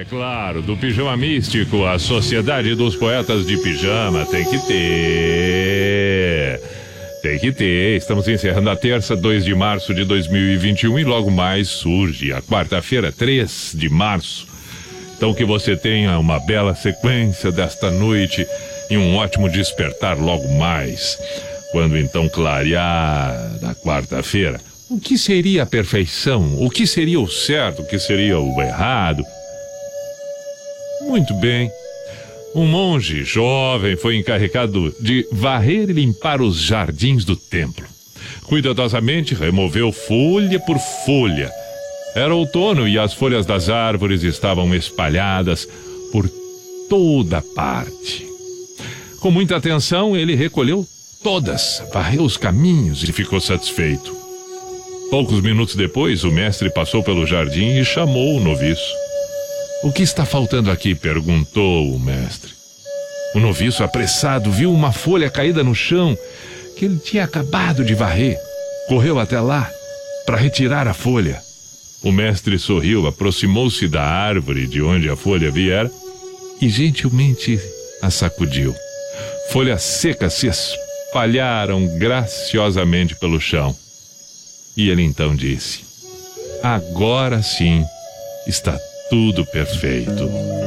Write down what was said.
é claro, do Pijama Místico, a Sociedade dos Poetas de Pijama tem que ter. Tem que ter. Estamos encerrando a terça, 2 de março de 2021 e logo mais surge a quarta-feira, 3 de março. Então que você tenha uma bela sequência desta noite e um ótimo despertar logo mais. Quando então clarear da quarta-feira, o que seria a perfeição? O que seria o certo? O que seria o errado? Muito bem. Um monge jovem foi encarregado de varrer e limpar os jardins do templo. Cuidadosamente removeu folha por folha. Era outono e as folhas das árvores estavam espalhadas por toda parte. Com muita atenção, ele recolheu todas, varreu os caminhos e ficou satisfeito. Poucos minutos depois, o mestre passou pelo jardim e chamou o noviço. O que está faltando aqui? perguntou o mestre. O noviço, apressado, viu uma folha caída no chão que ele tinha acabado de varrer. Correu até lá para retirar a folha. O mestre sorriu, aproximou-se da árvore de onde a folha viera e gentilmente a sacudiu. Folhas secas se espalharam graciosamente pelo chão. E ele então disse: Agora sim está tudo perfeito.